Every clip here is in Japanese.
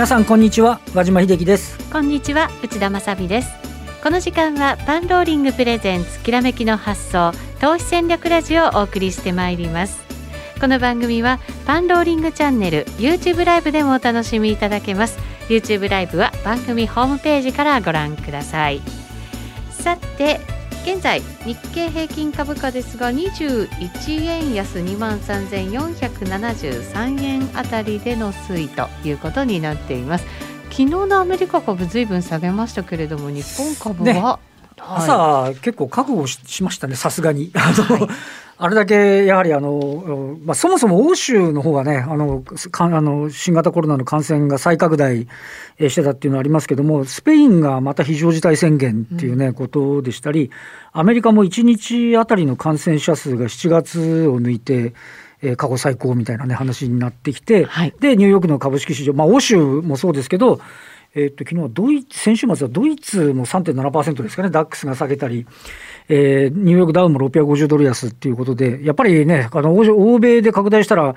皆さんこんにちは和島秀樹です。こんにちは内田まさです。この時間はパンローリングプレゼンツきらめきの発想投資戦略ラジオをお送りしてまいります。この番組はパンローリングチャンネル YouTube ライブでもお楽しみいただけます。YouTube ライブは番組ホームページからご覧ください。さて現在日経平均株価ですが21円安2万3473円あたりでの推移ということになっています。昨日のアメリカ株ずいぶん下げましたけれども日本株は、ね、朝、結構覚悟しましたねさすがに。あの、はい。あれだけやはりあの、まあ、そもそも欧州の方がねあのかあの新型コロナの感染が再拡大してたっていうのはありますけども、スペインがまた非常事態宣言っていうね、うん、ことでしたり、アメリカも1日あたりの感染者数が7月を抜いて、えー、過去最高みたいな、ね、話になってきて、はい、でニューヨークの株式市場、まあ、欧州もそうですけど、えー、っと昨日はドイツ先週末はドイツも3.7%ですかね、ダックスが下げたり、えー、ニューヨークダウンも650ドル安っていうことで、やっぱりね、あの欧米で拡大したら、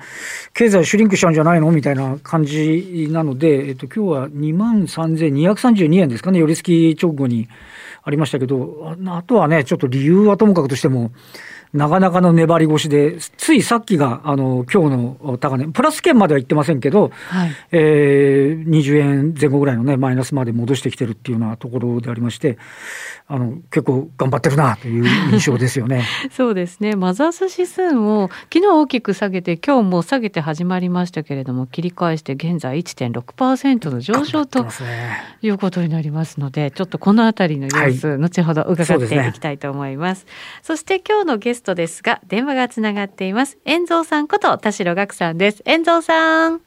経済シュリンクしちゃうんじゃないのみたいな感じなので、えっと今日は2万3232円ですかね、寄り付き直後にありましたけど、あとはね、ちょっと理由はともかくとしても、なかなかの粘り腰で、ついさっきが、あの、今日の高値、プラス圏までは行ってませんけど、はい、えー、20円前後ぐらいのね、マイナスまで戻してきてるっていうようなところでありまして、あの、結構頑張ってるなという印象ですよね。そうですね。マザース指数も、昨日大きく下げて、今日も下げて始まりましたけれども、切り返して現在1.6%の上昇と、いうことになりますので、ちょっとこのあたりの様子、はい、後ほど伺っていきたいと思います。そ、ね,、して今日のゲストトですが、電話がつながっています。遠蔵さんこと田代岳さんです。遠蔵さん。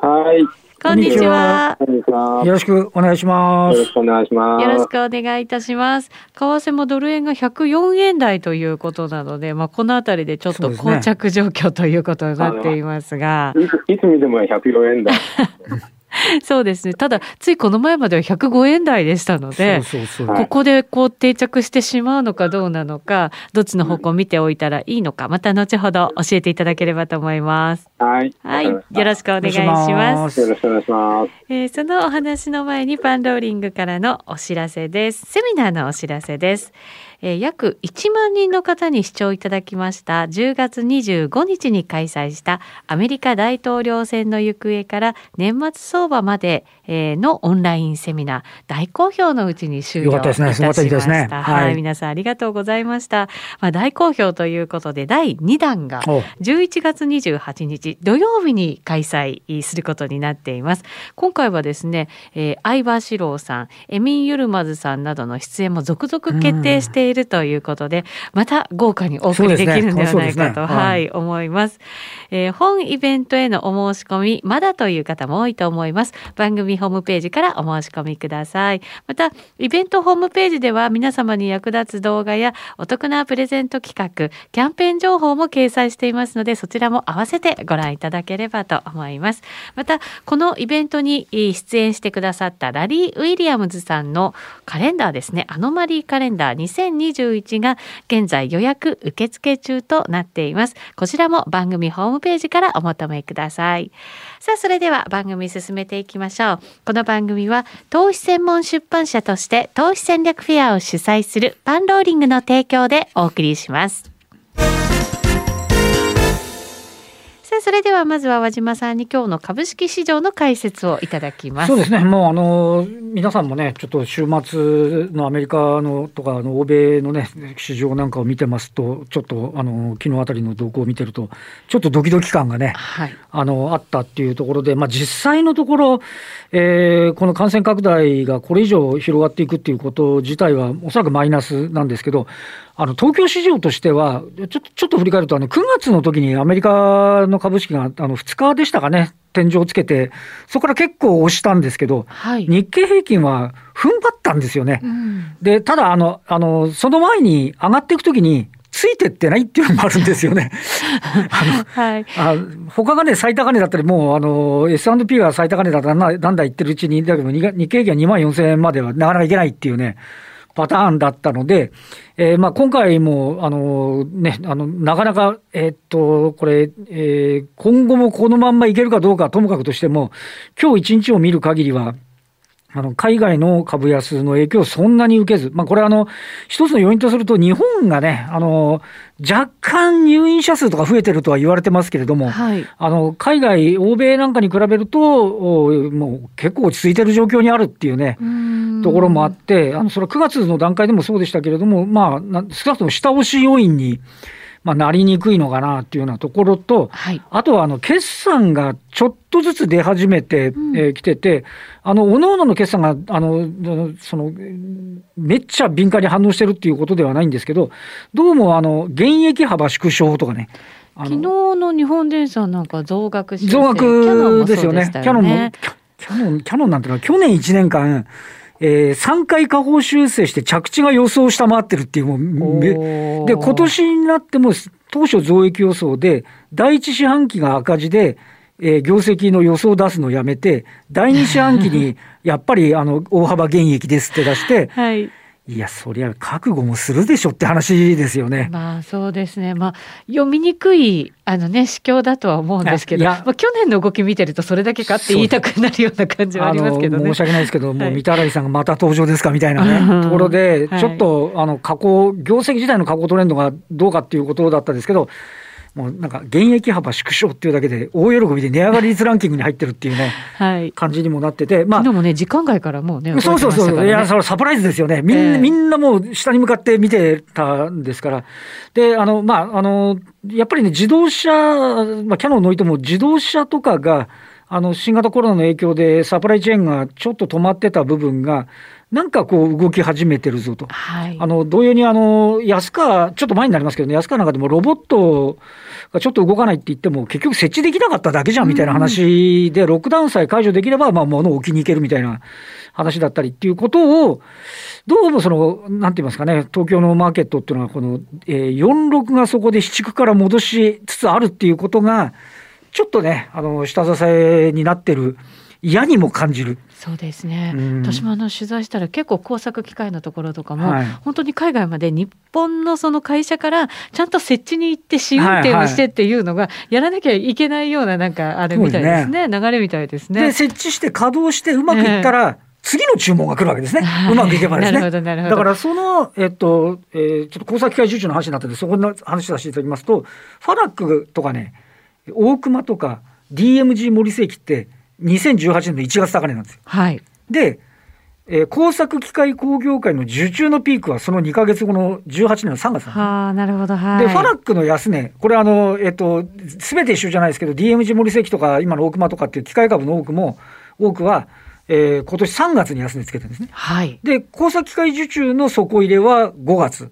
はい。こんにちは。よろしくお願いします。よろしくお願いします。よろしくお願いいたします。為替もドル円が104円台ということなので、まあこのあたりでちょっと膠着状況ということになっていますが。すね、いつ見ても104円台。そうですね。ただ、ついこの前までは105円台でしたので、そうそうそうここでこう定着してしまうのかどうなのか、どっちの方向を見ておいたらいいのか、また後ほど教えていただければと思います。はい。はい。よろしくお願いします。よろしくお願いします。えー、そのお話の前にパンローリングからのお知らせです。セミナーのお知らせです。えー、約1万人の方に視聴いただきました。10月25日に開催したアメリカ大統領選の行方から年末相場までのオンラインセミナー大好評のうちに終了いたしました。ですね。はい、はい、皆さんありがとうございました。まあ、大好評ということで第2弾が11月28日土曜日に開催することになっています。今回はですね、えー、相葉志郎さん、エミン・ユルマズさんなどの出演も続々決定しているということで、また豪華にお送りできるんではないかと、ねね、はい、思います。えー、本イベントへのお申し込み、まだという方も多いと思います。番組ホームページからお申し込みください。また、イベントホームページでは皆様に役立つ動画やお得なプレゼント企画、キャンペーン情報も掲載していますので、そちらも合わせてご覧いただければと思います。また、このイベントに出演してくださったラリー・ウィリアムズさんのカレンダーですね、アノマリーカレンダー2021が現在予約受付中となっています。こちらも番組ホームページからお求めください。さあ、それでは番組進めていきましょう。この番組は投資専門出版社として投資戦略フェアを主催するパンローリングの提供でお送りします。さあ、それではまずは和島さんに今日の株式市場の解説をいただきます。そうですね。もうあの皆さんもね、ちょっと週末のアメリカのとかあの欧米のね市場なんかを見てますと、ちょっとあの昨日あたりの動向を見てると、ちょっとドキドキ感がね、はい、あのあったっていうところで、まあ実際のところ、えー、この感染拡大がこれ以上広がっていくっていうこと自体はおそらくマイナスなんですけど。あの東京市場としては、ちょっとちょっと振り返ると、あの9月の時にアメリカの株式があの2日でしたかね、天井をつけて、そこから結構押したんですけど、はい、日経平均は踏ん張ったんですよね。うん、で、ただあの、あの、その前に上がっていくときに、ついてってないっていうのもあるんですよね。あの、はい、あ他がね、最高値だったり、もう、あの、S&P が最高値だったら、なんだ言ってるうちに、だけど、日経平均は2万4000円まではなかなかいけないっていうね、パターンだったので、えー、まあ今回も、あのね、あの、なかなか、えー、っと、これ、えー、今後もこのまんまいけるかどうかともかくとしても、今日一日を見る限りは、あの、海外の株安の影響をそんなに受けず、まあ、これあの、一つの要因とすると、日本がね、あの、若干入院者数とか増えてるとは言われてますけれども、はい、あの、海外、欧米なんかに比べると、もう結構落ち着いてる状況にあるっていうね、うところもあって、あの、それは9月の段階でもそうでしたけれども、まあ、少なくとも下押し要因に、まあ、なりにくいのかなっていうようなところと、はい、あとはあの決算がちょっとずつ出始めてき、うん。えー、てて、あの、おのおのの決算が、あの、その、めっちゃ敏感に反応してるっていうことではないんですけど、どうもあの、現役幅縮小とかね、昨日の日本電産なんか増額増額ですよね。キャノンも、キャノン、キャノンなんていうのは去年1年間、えー、3回下方修正して着地が予想を下回ってるっていう、もう、で、今年になっても当初増益予想で、第一四半期が赤字で、えー、業績の予想を出すのをやめて、第二四半期にやっぱりあの大幅減益ですって出して、はい、いや、そりゃ覚悟もするでしょって話ですよね。まあそうですね。まあ読みにくいあのね市況だとは思うんですけど、まあ去年の動き見てるとそれだけかって言いたくなるような感じはありますけどね。申し訳ないですけど、もう三田新さんがまた登場ですかみたいなね、ところで、ちょっとあの過去業績自体の過去トレンドがどうかっていうことだったんですけど。もうなんか現役幅縮小っていうだけで大喜びで値上がり率ランキングに入ってるっていうね、はい、感じにもなってて、まあ、昨日もね時間外からもうね、そうそうそう、いやそれサプライズですよね。みんな、えー、みんなもう下に向かって見てたんですから。で、あのまああのやっぱりね自動車、まあキャノンのいても自動車とかがあの新型コロナの影響でサプライチェーンがちょっと止まってた部分が。なんかこう動き始めてるぞと。はい、あの、同様にあの、安川、ちょっと前になりますけどね、安川なんかでもロボットがちょっと動かないって言っても、結局設置できなかっただけじゃんみたいな話で、ロックダウンさえ解除できれば、まあ、物を置きに行けるみたいな話だったりっていうことを、どうもその、なんて言いますかね、東京のマーケットっていうのは、この、えー、46がそこで市区から戻しつつあるっていうことが、ちょっとね、あの、下支えになってる。嫌にも感じる。そうですね、うん、私もあの取材したら結構工作機械のところとかも、はい、本当に海外まで日本のその会社からちゃんと設置に行って試運転をしてっていうのがやらなきゃいけないようななんかあれみたいですね、ね、流れみたいですね。で設置して稼働してうまくいったら、えー次の注文が来るわけですね。うまくいけばですね。だからその、えっと、えー、ちょっと工作機械受注の話になってて、そこの話させていただきますと、ファラックとかね、大熊とか DMG 森世紀って、2018年の1月高値なんですよ。はい、で、えー、工作機械工業界の受注のピークはその2か月後の18年の3月なんです、なるほど。はい、で、ファラックの安値、これあの、えっ、ー、と、すべて一緒じゃないですけど、DMG 森関とか、今の大熊とかっていう機械株の多くも、多くは、えー、今年3月に安値つけてるんですね。はい。で、工作機械受注の底入れは5月。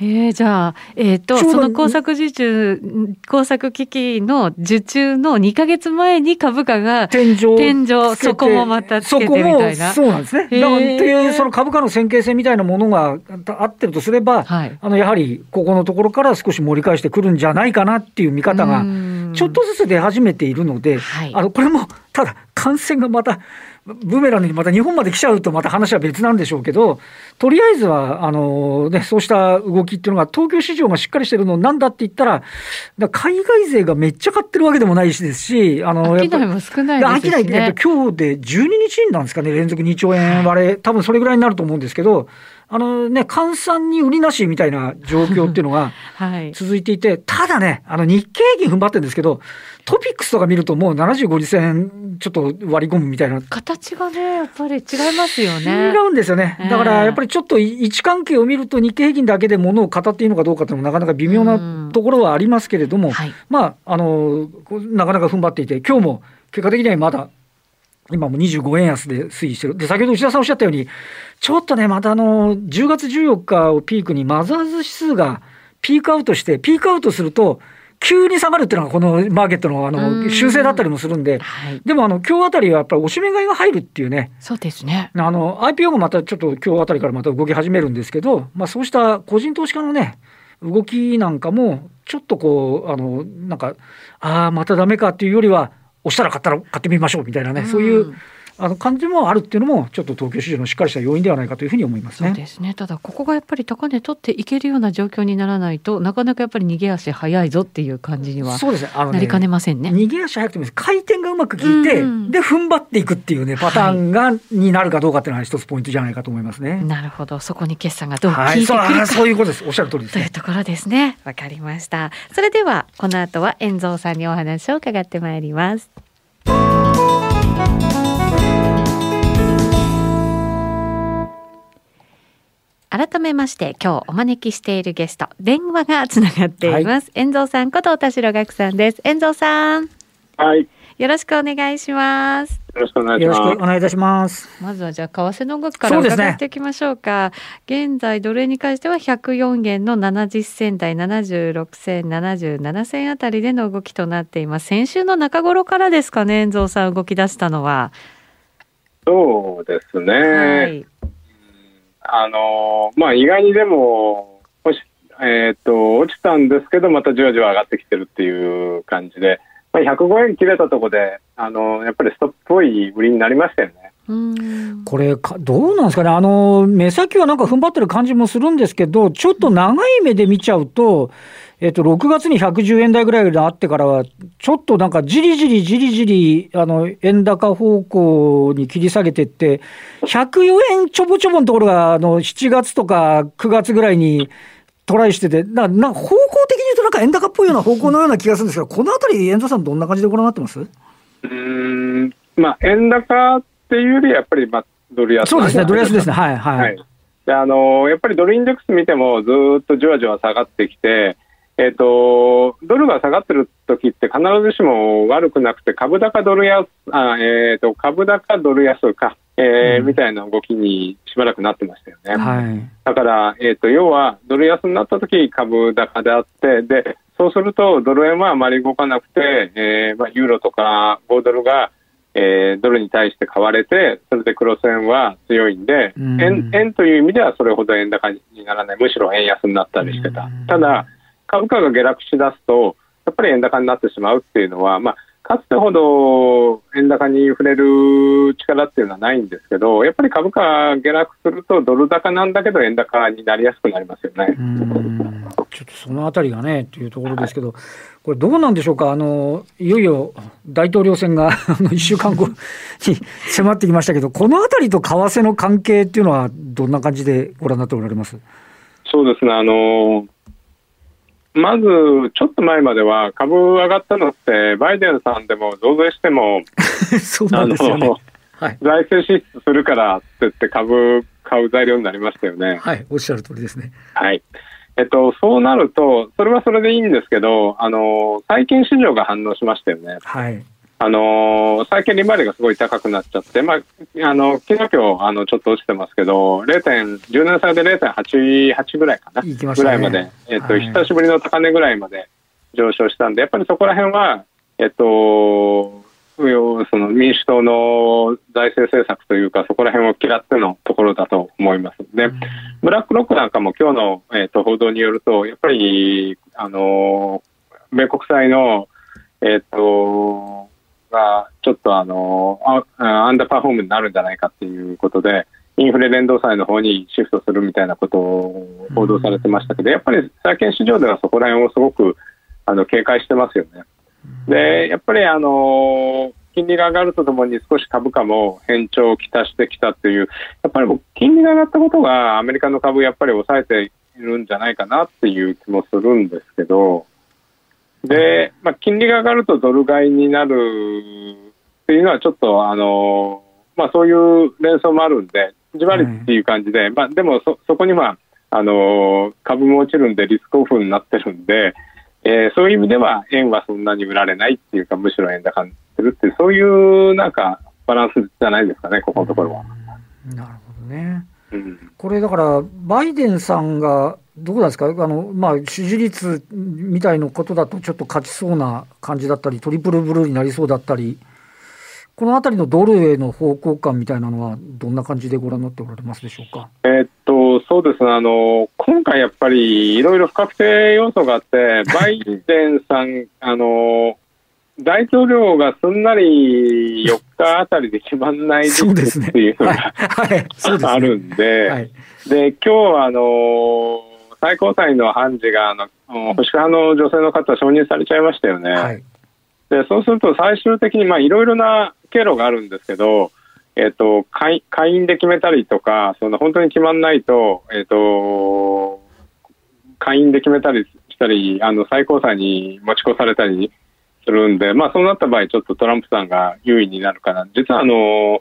えー、じゃあ、えっ、ー、と、その工作受注、工作機器の受注の2か月前に株価が天井、天井、そこもまたつけてみたいな。そうなんですね。だからっていう、その株価の線形性みたいなものがあってるとすれば、はい、あの、やはり、ここのところから少し盛り返してくるんじゃないかなっていう見方が、ちょっとずつ出始めているので、はい、あの、これも、ただ、感染がまた、ブーメランにまた日本まで来ちゃうとまた話は別なんでしょうけど、とりあえずは、あのね、そうした動きっていうのが、東京市場がしっかりしてるのなんだって言ったら、ら海外勢がめっちゃ買ってるわけでもないしですし、あの、商いも少ないですね。商い、えっと、今日で12日なんですかね、連続2兆円割れ、多分それぐらいになると思うんですけど、あのね、換算に売りなしみたいな状況っていうのが 続いていて、はい、ただね、あの日経平均踏ん張ってるんですけど、トピックスとか見るともう75次線ちょっと割り込むみたいな。形がね、やっぱり違いますよね。違うんですよね。だからやっぱりちょっと位置関係を見ると日経平均だけでものを語っていいのかどうかっていうのもなかなか微妙なところはありますけれども、はい、まあ、あの、なかなか踏ん張っていて、今日も結果的にはまだ今も25円安で推移してる。で、先ほど内田さんおっしゃったように、ちょっとね、またあの、10月14日をピークにマザーズ指数がピークアウトして、ピークアウトすると、急に下がるっていうのがこのマーケットのあの修正だったりもするんで、はい、でもあの今日あたりはやっぱりおしめ買いが入るっていうね、そうですね。あの IPO もまたちょっと今日あたりからまた動き始めるんですけど、まあ、そうした個人投資家のね、動きなんかも、ちょっとこう、あのなんか、ああ、まただめかっていうよりは、押したら買ったら買ってみましょうみたいなね、そういうあの感じもあるっていうのも、ちょっと東京市場のしっかりした要因ではないかというふうに思いますね。そうですねただ、ここがやっぱり高値取っていけるような状況にならないと、なかなかやっぱり逃げ足早いぞっていう感じにはそうですねあのねなりかねませんね。逃げ足早くても回転がうまく効いて、うんで踏ん張っていくっていうねパターンが、になるかどうかっていうのは一つポイントじゃないかと思いますね。なるほど、そこに決算がどう効はいい、そうてくるか。そういうことです。おっしゃる通りですね。というところですね。わかりました。それでは、この後は遠蔵さんにお話を伺ってまいります。改めまして今日お招きしているゲスト電話がつながっています、遠蔵さんこと田代岳さんです。遠蔵さん。はい。よよろしくお願いします。ろしくお願いしよろしくます。お願いいたします。まずはじゃあ為替の動きから伺っていきましょうか。現在ドル円に関しては104円の70銭台76銭77銭あたりでの動きとなっています。先週の中頃からですかね遠蔵さん動き出したのは、そうですね。はいあのーまあ意外にでも、もしえっ、と、落ちたんですけど、またじわじわ上がってきてるっていう感じで、まあ、105円切れたところで、あのーやっぱりストップっぽい売りになりましたよね。これか、どうなんですかね、あの目先はなんか踏ん張ってる感じもするんですけど、ちょっと長い目で見ちゃうと、えっと、6月に110円台ぐらいがあってからは、ちょっとなんかじりじりじりじり、あの、円高方向に切り下げてって、104円ちょぼちょぼのところが、あの、7月とか9月ぐらいにトライしてて、なな方向的に言うとなんか円高っぽいような方向のような気がするんですけど、このあたり、遠藤さんどんな感じでご覧になってます？うーん、まあ円高っていうより、やっぱり、まあ、ドル安そうですね、ドル安ですね。ね。はい、はい。はい。で、あのーやっぱりドルインデックス見ても、ずーっとじわじわ下がってきて、えっ、と、ドルが下がってる時って必ずしも悪くなくて、株高ドル安、あえっ、と、株高ドル安か、えーうんみたいな動きにしばらくなってましたよね。はい。だから、えっ、と、要は、ドル安になった時株高であって、で、そうすると、ドル円はあまり動かなくて、えーまあ、ユーロとか5ドルが、えードルに対して買われて、それでクロス円は強いんで、うん円円という意味ではそれほど円高にならない、むしろ円安になったりしてたうん。ただ、株価が下落しだすと、やっぱり円高になってしまうっていうのは、まあ、かつてほど円高に触れる力っていうのはないんですけど、やっぱり株価が下落するとドル高なんだけど円高になりやすくなりますよね。う。ん。ちょっとそのあたりがね、というところですけど、これ、どうなんでしょうか、あのいよいよ大統領選が あの1週間後に迫ってきましたけど、このあたりと為替の関係っていうのは、どんな感じでご覧になっておられます？そうですね、あのまずちょっと前までは株上がったのって、バイデンさんでも増税しても、そうなあんですよねの。はい、財政支出するからって言って株買う材料になりましたよね。はい、おっしゃる通りですね。はい。えっと、そうなると、それはそれでいいんですけど、あの、債券市場が反応しましたよね。はい、あの、債券利回りがすごい高くなっちゃって、まあ、あの、昨日今日、あの、ちょっと落ちてますけど、0. 10年債で0.88ぐらいかな。ねぐらいまで、えっと、はい久しぶりの高値ぐらいまで上昇したんで、やっぱりそこら辺は、えっと、要その民主党の財政政策というか、そこら辺を嫌ってのところだと思います。で、ブラックロックなんかも今日の、えー、と報道によると、やっぱり、あのー米国債の、えっ、と、が、ちょっとあのアンダーパフォームになるんじゃないかっていうことで、インフレ連動債の方にシフトするみたいなことを報道されてましたけど、やっぱり債券市場ではそこら辺をすごくあの警戒してますよね。で、やっぱりあの金利が上がるとともに少し株価も変調をきたしてきたっていう、やっぱり僕金利が上がったことがアメリカの株やっぱり抑えているんじゃないかなっていう気もするんですけど、で、まあ、金利が上がるとドル買いになるっていうのはちょっとあの、まあ、そういう連想もあるんで、じわりっていう感じで、まあ、でもそそこにはあの株も落ちるんでリスクオフになってるんで、えーそういう意味では円はそんなに売られないっていうか、むしろ円高になってるっていう、そういうなんかバランスじゃないですかね、ここのところは。なるほどね。うんこれだから、バイデンさんが、どうなんですか、あのまあ、支持率みたいなことだと、ちょっと勝ちそうな感じだったり、トリプルブルーになりそうだったり、このあたりのドルへの方向感みたいなのは、どんな感じでご覧になっておられますでしょうか？えーっと、そうですね、あの、今回やっぱりいろいろ不確定要素があって、バイデンさん、あの、大統領がすんなり4日あたりで決まんないですっていうのが、あるんで、はい、で今日はあの最高裁の判事があの保守派の女性の方承認されちゃいましたよね。はい、でそうすると最終的にいろいろな経路があるんですけど、えっ、ー、と会員で決めたりとか、その本当に決まんないと、えっ、ー、と会員で決めたりしたり、あの最高裁に持ち越されたりするんで、まあ、そうなった場合、ちょっとトランプさんが優位になるかな。実はあの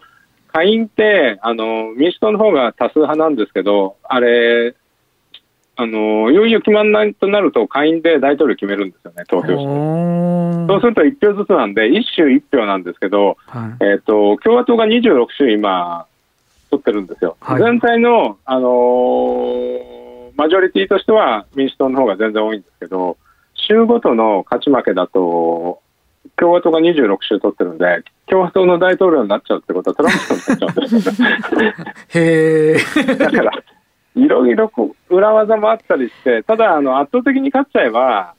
下院ってあの民主党の方が多数派なんですけど、あれ、あのいよいよ決まらないとなると、下院で大統領決めるんですよね、投票して。そうすると1票ずつなんで、1州1票なんですけど、はい、えーと、共和党が26州今、取ってるんですよ。はい、全体の、あのー、マジョリティとしては民主党の方が全然多いんですけど、州ごとの勝ち負けだと、共和党が26州取ってるんで、共和党の大統領になっちゃうってことはトランプさんになっちゃうんですよね。へー。だから、いろいろ裏技もあったりして、ただ、あの圧倒的に勝っちゃえば、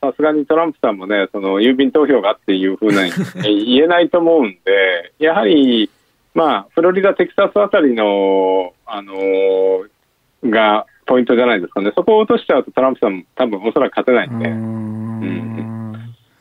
さすがにトランプさんもね、その郵便投票がっていうふうに 言えないと思うんで、やはり、まあ、フロリダ、テキサスあたりの、あのー、がポイントじゃないですかね、そこを落としちゃうとトランプさんも多分おそらく勝てないんで。うん。だ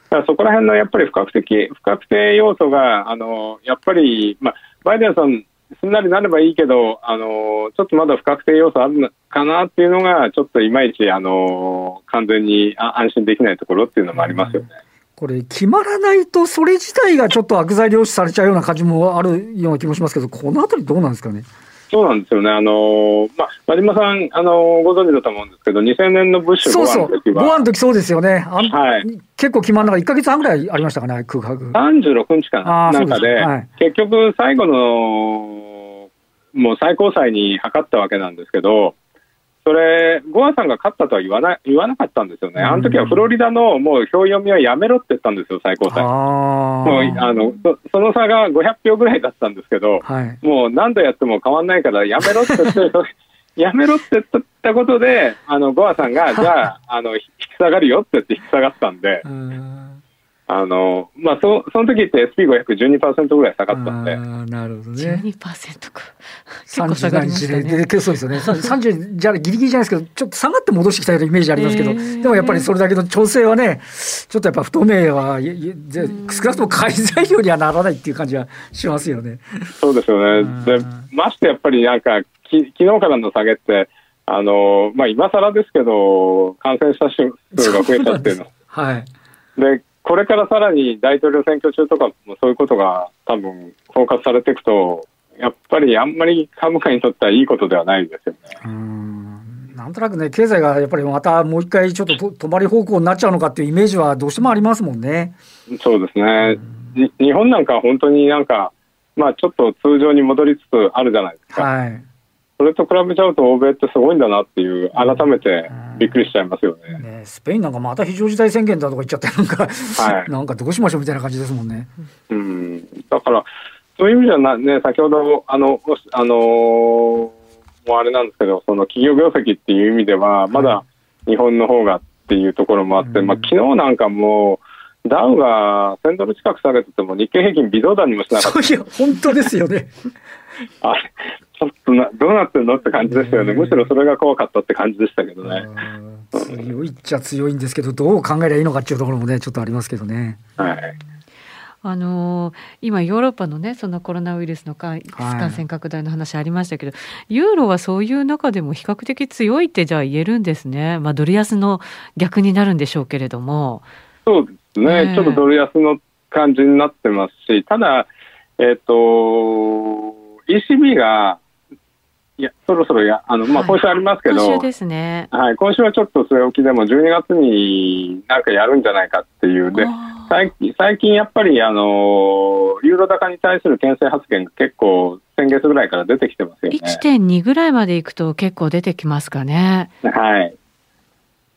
からそこら辺のやっぱり不確定不確定要素が、あのやっぱり、まあ、バイデンさんすんなりなればいいけど、あのちょっとまだ不確定要素あるのかなっていうのが、ちょっといまいち、あの完全に安心できないところっていうのもありますよね。これ、決まらないと、それ自体がちょっと悪材料視されちゃうような感じもあるような気もしますけど、このあたりどうなんですかね。そうなんですよね。あのまあ、真島さん、あのご存知だと思うんですけど、2000年のブッシュ5話の時は。5話の時そうですよね。はい、結構決まるのが1か月半ぐらいありましたかね、空白。36日かな、中で、はい、結局、最後のもう最高裁に諮ったわけなんですけど、それ、ゴアさんが勝ったとは言わな言わなかったんですよね、あの時はフロリダのもう票読みはやめろって言ったんですよ、最高裁。もうあのそその差が500票ぐらいだったんですけど、はい、もう何度やっても変わんないからやめろって言って、やめろって言ったことで、あのゴアさんが、じゃああの、引き下がるよって言って引き下がったんで。あの、まあ、そ、その時って SP50012% ぐらい下がったんで。なるほどね。12%か。結構下がりましたね。でそうですよね。30じゃギリギリじゃないですけど、ちょっと下がって戻してきたようなイメージありますけど、えー、でもやっぱりそれだけの調整はね、ちょっとやっぱ不透明は、少なくとも買い材料にはならないっていう感じはしますよね。そうですよね。で、ましてやっぱりなんか、き昨日からの下げって、あの、まあ、今更ですけど、感染者数が増えたっていうの。はい。で、これからさらに大統領選挙中とかもそういうことが多分フォーカスされていくと、やっぱりあんまり株価にとってはいいことではないですよね。うんなんとなくね、経済がやっぱりまたもう一回ちょっと止まり方向になっちゃうのかっていうイメージはどうしてもありますもんね。そうですね。日本なんか本当になんか、まあちょっと通常に戻りつつあるじゃないですか。はい。それと比べちゃうと欧米ってすごいんだなっていう改めてびっくりしちゃいますよね。ね、スペインなんかまた非常事態宣言だとか言っちゃってなんか、はい、なんかどうしましょうみたいな感じですもんね。うん。だからそういう意味じゃなね先ほどあのあのもうあれなんですけどその企業業績っていう意味ではまだ日本の方がっていうところもあって、まあ昨日なんかもダウが1000ドル近く下げてても日経平均微動だにもしなかった。いや本当ですよね。あちょっとなどうなってんのって感じですよね、むしろそれが怖かったって感じでしたけどね。強いっちゃ強いんですけど、どう考えればいいのかっていうところもね、ちょっとありますけどね。はいあのー、今、ヨーロッパのね、そのコロナウイルスの感染拡大の話ありましたけど、はい、ユーロはそういう中でも比較的強いってじゃあ言えるんですね。まあ、ドル安の逆になるんでしょうけれども。そうですね。ねちょっとドル安の感じになってますし、ただ、えっ、ー、と、ECB がいや、そろそろや、あの、まあ、今週ありますけど、今週ですね。はい、今週はちょっと据え置きでも、12月になんかやるんじゃないかっていう、で、最近、最近やっぱり、あの、ユーロ高に対する牽制発言が結構、先月ぐらいから出てきてますよね。1.2ぐらいまでいくと結構出てきますかね。はい。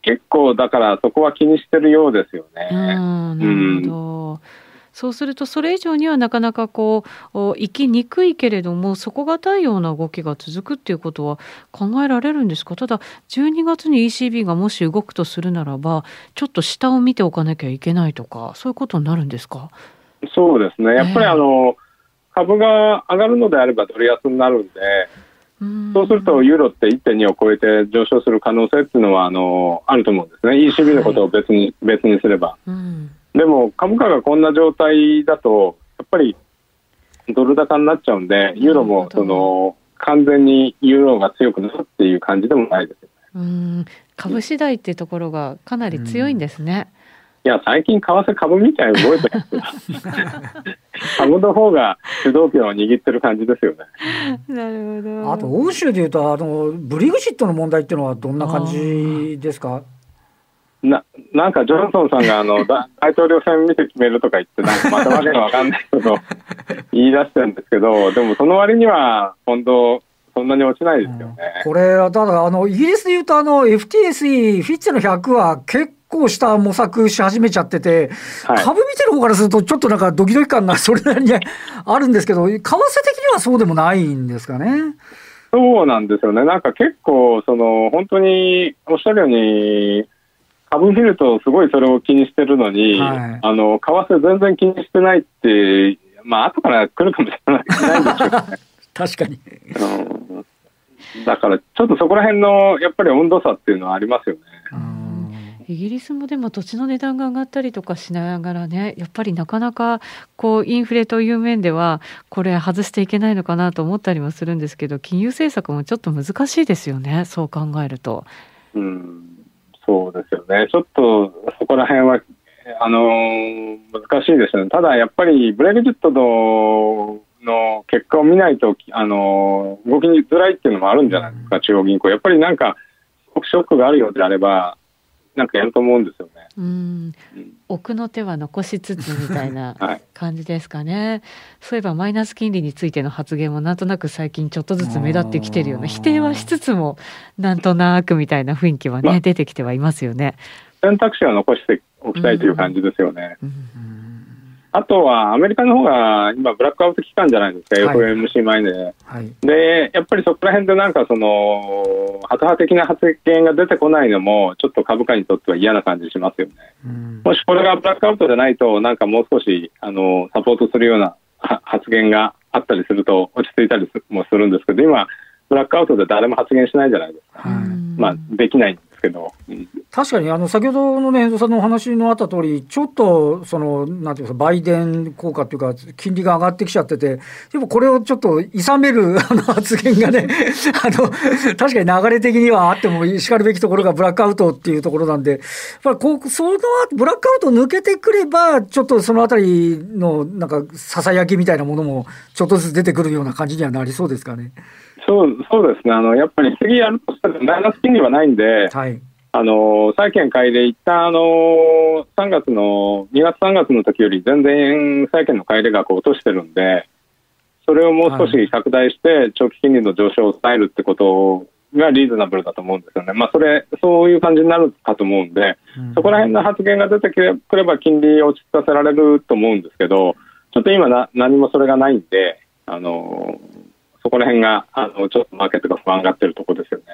結構、だからそこは気にしてるようですよね。うん、なるほど。うんそうするとそれ以上にはなかなかこう行きにくいけれども底堅いような動きが続くっていうことは考えられるんですか？ただ12月に ECB がもし動くとするならばちょっと下を見ておかなきゃいけないとかそういうことになるんですか？そうですね。やっぱりあの、えー、株が上がるのであればドル安になるんでそうすると、ユーロって1.2を超えて上昇する可能性っていうのはあのあると思うんですね、ECB のことを別にはい、別にすれば。うん、でも、株価がこんな状態だと、やっぱりドル高になっちゃうんで、ユーロもその完全にユーロが強くなるっていう感じでもないですよね。うん株次第っていうところがかなり強いんですね。うんいや、最近、為替株みたいに動いてます 株の方が主導権を握ってる感じですよね。なるほど。あと、欧州でいうと、あの、ブリグジットの問題っていうのはどんな感じですか？ななんかジョンソンさんがあの 大統領選見て決めるとか言って、なんかまたわけのわかんないことを 言い出してるんですけど、でもその割には、本当、そんなに落ちないですよね。うん、これ、ただあの、イギリスでいうと、あの、FTSE、フィッチェの100は結構した模索し始めちゃってて、はい、株見てる方からすると、ちょっとなんかドキドキ感がそれなりに あるんですけど、為替的にはそうでもないんですかね？そうなんですよね。なんか結構、その、本当におっしゃるように、株見るとすごいそれを気にしてるのに、はい、あの、為替全然気にしてないって、まあ、後から来るかもしれないないんですけどね。確かに、うん。だから、ちょっとそこら辺の、やっぱり温度差っていうのはありますよね。イギリスもでも土地の値段が上がったりとかしながらねやっぱりなかなかこうインフレという面ではこれ外していけないのかなと思ったりもするんですけど金融政策もちょっと難しいですよねそう考えると。うんそうですよね。ちょっとそこら辺はあの難しいですよね。ただやっぱりブレグジットのの結果を見ないとあの動きづらいっていうのもあるんじゃないですか、中央銀行。やっぱりなんかショックがあるようであればなんかやると思うんですよね。うん、奥の手は残しつつみたいな 感じですかね、はい、そういえばマイナス金利についての発言もなんとなく最近ちょっとずつ目立ってきてるような否定はしつつもなんとなくみたいな雰囲気はね、ま、出てきてはいますよね。選択肢は残しておきたいという感じですよね。うんうんあとはアメリカの方が今、ブラックアウト期間じゃないですか、はい、FOMC 前で、はい、で、やっぱりそこら辺でなんかその、ハト派的な発言が出てこないのも、ちょっと株価にとっては嫌な感じしますよね。もしこれがブラックアウトじゃないと、なんかもう少しあのサポートするような発言があったりすると、落ち着いたりもするんですけど、今、ブラックアウトで誰も発言しないじゃないですか。まあ、できないけど、うん、確かにあの先ほどのね、遠藤さんのお話のあった通り、ちょっとそのなんていうか、バイデン効果っていうか、金利が上がってきちゃってて、でもこれをちょっと諌める あの発言がね、あの確かに流れ的にはあってもしかるべきところがブラックアウトっていうところなんで、やっぱりこうそのブラックアウト抜けてくれば、ちょっとそのあたりのなんかささやきみたいなものも、ちょっとずつ出てくるような感じにはなりそうですかね。そうそうですねあの、やっぱり次やるとしたら、マイナス金利はないんで、はい、あの債券買いで、一旦あの3月の、2月、3月の時より全然債券の買い入れ額を落としてるんで、それをもう少し拡大して、長期金利の上昇を抑えるってことがリーズナブルだと思うんですよね、まあ、それ、そういう感じになるかと思うんで、そこら辺の発言が出てくれば、金利を落ち着かせられると思うんですけど、ちょっと今な、何もそれがないんで、あのそこら辺があのちょっとマーケットが不安がってるところですよね。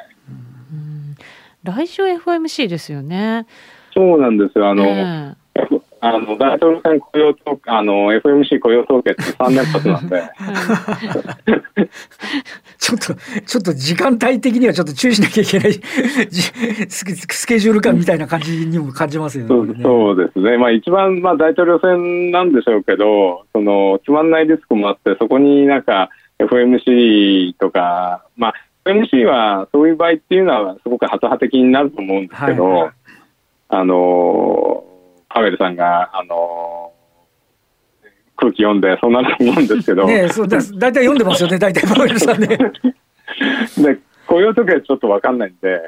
来週 FOMC ですよね。そうなんですよ。あの、えー、あの大統領選雇用統あの FMC 雇用統計って3年発なんで ちょっとちょっと時間帯的にはちょっと注意しなきゃいけないスケジュール感みたいな感じにも感じますよね。そうそうですね、まあ、一番、まあ、大統領選なんでしょうけどその決まらないリスクもあってそこになんか FMC とか、まあ、MC はそういう場合っていうのはすごくハト派的になると思うんですけど、はいはい、あのパウエルさんがあの空気読んでそうなると思うんですけど、ね、そうです大体読んでますよね 大体パウエルさんね。で雇用時はちょっと分かんないんで。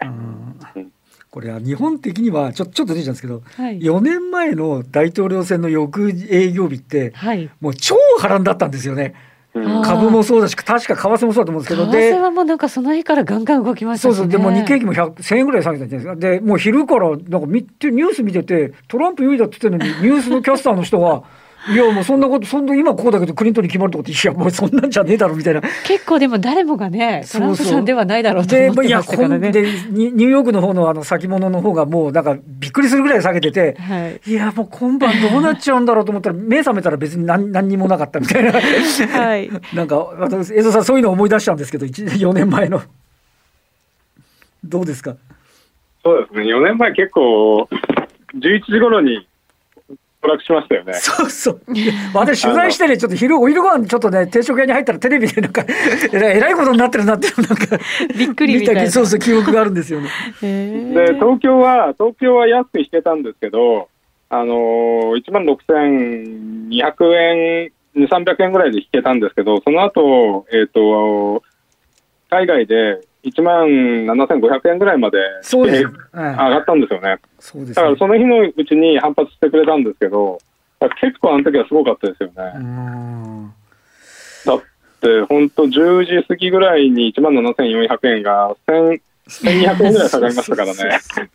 これは日本的にはちょちょっと出ちゃうんですけど、はい、4年前の大統領選の翌営業日って、はい、もう超波乱だったんですよね。株もそうだし、確か為替もそうだと思うんですけど、為替はもうなんかその日からガンガン動きました、ね、そうそう、でも日経平均も1000円ぐらい下げたんじゃないですか。で、もう昼からなんか見てニュース見てて、トランプ有利だって言ってるのに、ニュースのキャスターの人が、いやもうそんなことそんな今ここだけどクリントンに決まるとこっていやもうそんなんじゃねえだろみたいな。結構でも誰もがねトランプさんではないだろうと思ってましたからね。でニューヨークの方のあの先物の方がもうなんかびっくりするぐらい下げてて、はい、いやもう今晩どうなっちゃうんだろうと思ったら目覚めたら別に何何にもなかったみたいな、はい、なんか私江戸さんそういうの思い出したんですけど4年前の。どうですか？そうですね。4年前結構11時頃にト落しましたよね。そうそう。私取材してね、ちょっと昼、お昼ご飯ちょっとね、定食屋に入ったらテレビでなんか、えらいことになってるなっていう、なんか、びっくりみたいな。そうそう、記憶があるんですよね。で、東京は、東京は安く引けたんですけど、あのー、1万6200円、2、300円ぐらいで引けたんですけど、その後、えっ、ー、と、海外で1万7500円ぐらいまで上がったんですよね。そうです、ね、だからその日のうちに反発してくれたんですけど、結構あの時はすごかったですよね。だって本当10時過ぎぐらいに1万7400円が1200円ぐらい下がりましたからね。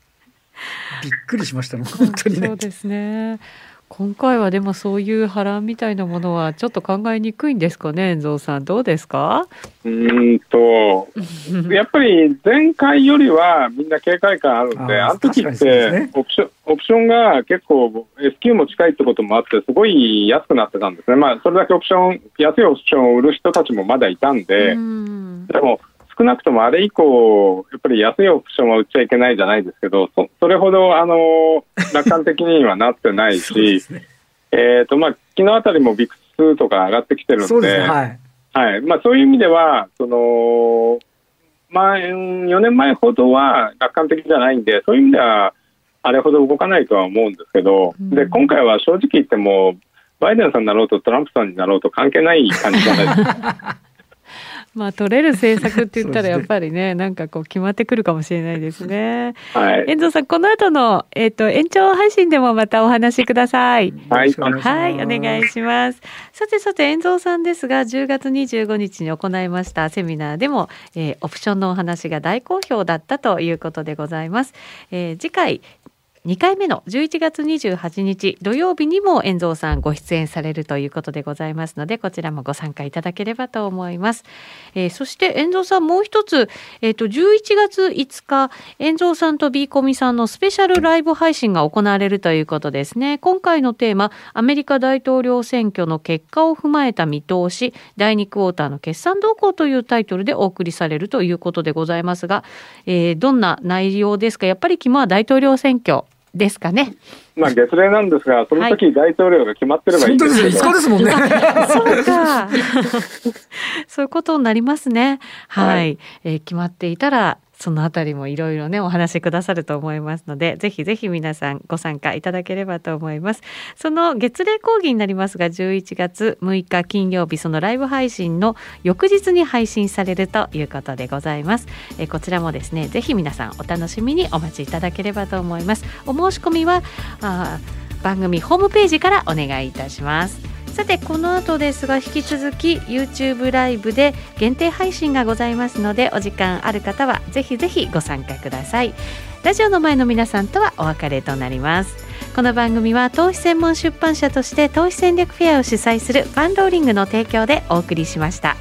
びっくりしましたもん、本当にね。そうですね。今回はでもそういう波乱みたいなものはちょっと考えにくいんですかね、遠藤さん、どうですか？うんと、やっぱり前回よりはみんな警戒感あるんで、あの時ってオプション、オプションが結構 S q も近いってこともあって、すごい安くなってたんですね、まあ、それだけオプション、安いオプションを売る人たちもまだいたんで、ん。でも、少なくともあれ以降、やっぱり安いオプションは売っちゃいけないじゃないですけど、そそれほどあの楽観的にはなってないし、ね、えっ、とまあ昨日あたりもビックスとか上がってきてるんで、でね、はい、はい、まあそういう意味ではそのまあ4年前ほどは楽観的じゃないんで、そういう意味ではあれほど動かないとは思うんですけど、うん、で今回は正直言ってもバイデンさんになろうとトランプさんになろうと関係ない感じじゃないですか。まあ取れる政策って言ったら やっぱりねね、なんかこう決まってくるかもしれないですね。はい。遠藤さん、この後の、えっ、ー、と、延長配信でもまたお話しください。はい。はい、お願いします。さてさて、遠藤さんですが、10月25日に行いましたセミナーでも、えー、オプションのお話が大好評だったということでございます。えー、次回、2回目の11月28日土曜日にも遠蔵さんご出演されるということでございますのでこちらもご参加いただければと思います、えー、そして遠蔵さんもう一つ、えーと、11月5日遠蔵さんと B コミさんのスペシャルライブ配信が行われるということですね。今回のテーマアメリカ大統領選挙の結果を踏まえた見通し第2クォーターの決算動向というタイトルでお送りされるということでございますが、えー、どんな内容ですか？やっぱり肝は大統領選挙。ですかね。まあ月例なんですが、その時大統領が決まってればいいんですけど、はい、ですもんね。そうか。そういうことになりますね。はい、はい、えー、決まっていたらそのあたりもいろいろねお話しくださると思いますのでぜひぜひ皆さんご参加いただければと思います。その月例講義になりますが11月6日金曜日そのライブ配信の翌日に配信されるということでございます。えこちらもですねぜひ皆さんお楽しみにお待ちいただければと思います。お申し込みはあ番組ホームページからお願いいたします。さてこの後ですが引き続き YouTube ライブで限定配信がございますのでお時間ある方はぜひぜひご参加くださいラジオの前の皆さんとはお別れとなりますこの番組は投資専門出版社として投資戦略フェアを主催するファンローリングの提供でお送りしました。